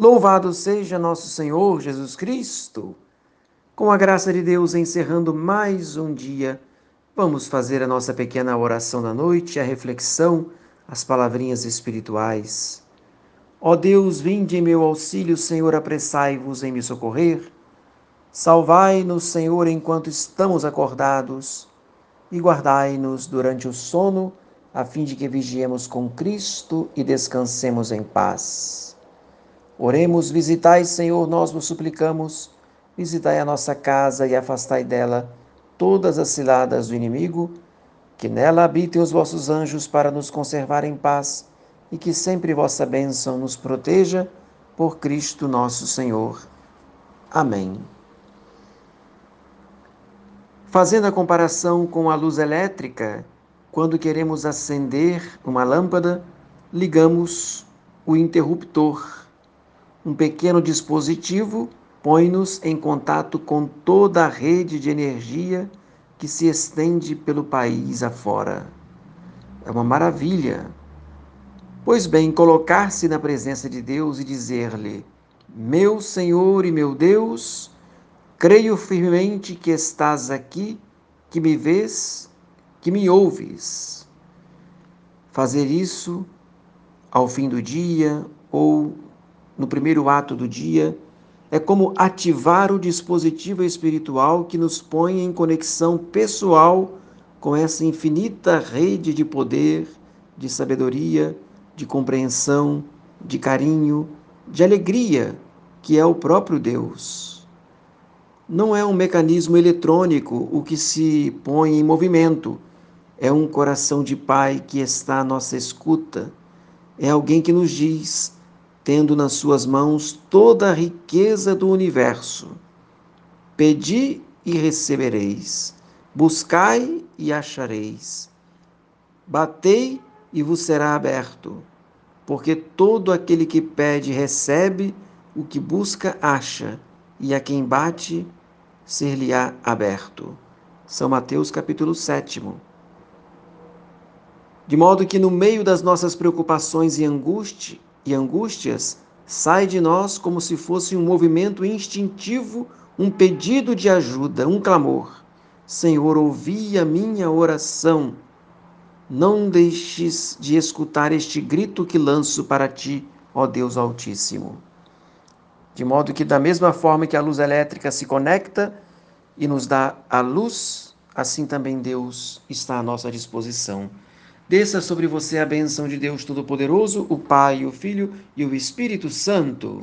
Louvado seja nosso Senhor Jesus Cristo. Com a graça de Deus, encerrando mais um dia, vamos fazer a nossa pequena oração da noite, a reflexão, as palavrinhas espirituais. Ó Deus, vinde em meu auxílio, Senhor, apressai-vos em me socorrer. Salvai-nos, Senhor, enquanto estamos acordados, e guardai-nos durante o sono, a fim de que vigiemos com Cristo e descansemos em paz. Oremos, visitai, Senhor, nós vos suplicamos, visitai a nossa casa e afastai dela todas as ciladas do inimigo, que nela habitem os vossos anjos para nos conservar em paz e que sempre vossa bênção nos proteja, por Cristo nosso Senhor. Amém. Fazendo a comparação com a luz elétrica, quando queremos acender uma lâmpada, ligamos o interruptor. Um pequeno dispositivo põe-nos em contato com toda a rede de energia que se estende pelo país afora. É uma maravilha. Pois bem, colocar-se na presença de Deus e dizer-lhe: Meu Senhor e meu Deus, Creio firmemente que estás aqui, que me vês, que me ouves. Fazer isso ao fim do dia ou no primeiro ato do dia é como ativar o dispositivo espiritual que nos põe em conexão pessoal com essa infinita rede de poder, de sabedoria, de compreensão, de carinho, de alegria que é o próprio Deus não é um mecanismo eletrônico o que se põe em movimento. É um coração de pai que está à nossa escuta. É alguém que nos diz, tendo nas suas mãos toda a riqueza do universo: Pedi e recebereis, buscai e achareis, batei e vos será aberto. Porque todo aquele que pede recebe, o que busca acha, e a quem bate ser-lhe-á aberto. São Mateus capítulo 7. De modo que no meio das nossas preocupações e, angústia, e angústias, sai de nós como se fosse um movimento instintivo, um pedido de ajuda, um clamor. Senhor, ouvi a minha oração. Não deixes de escutar este grito que lanço para ti, ó Deus Altíssimo. De modo que, da mesma forma que a luz elétrica se conecta e nos dá a luz, assim também Deus está à nossa disposição. Desça sobre você a bênção de Deus Todo-Poderoso, o Pai, o Filho e o Espírito Santo.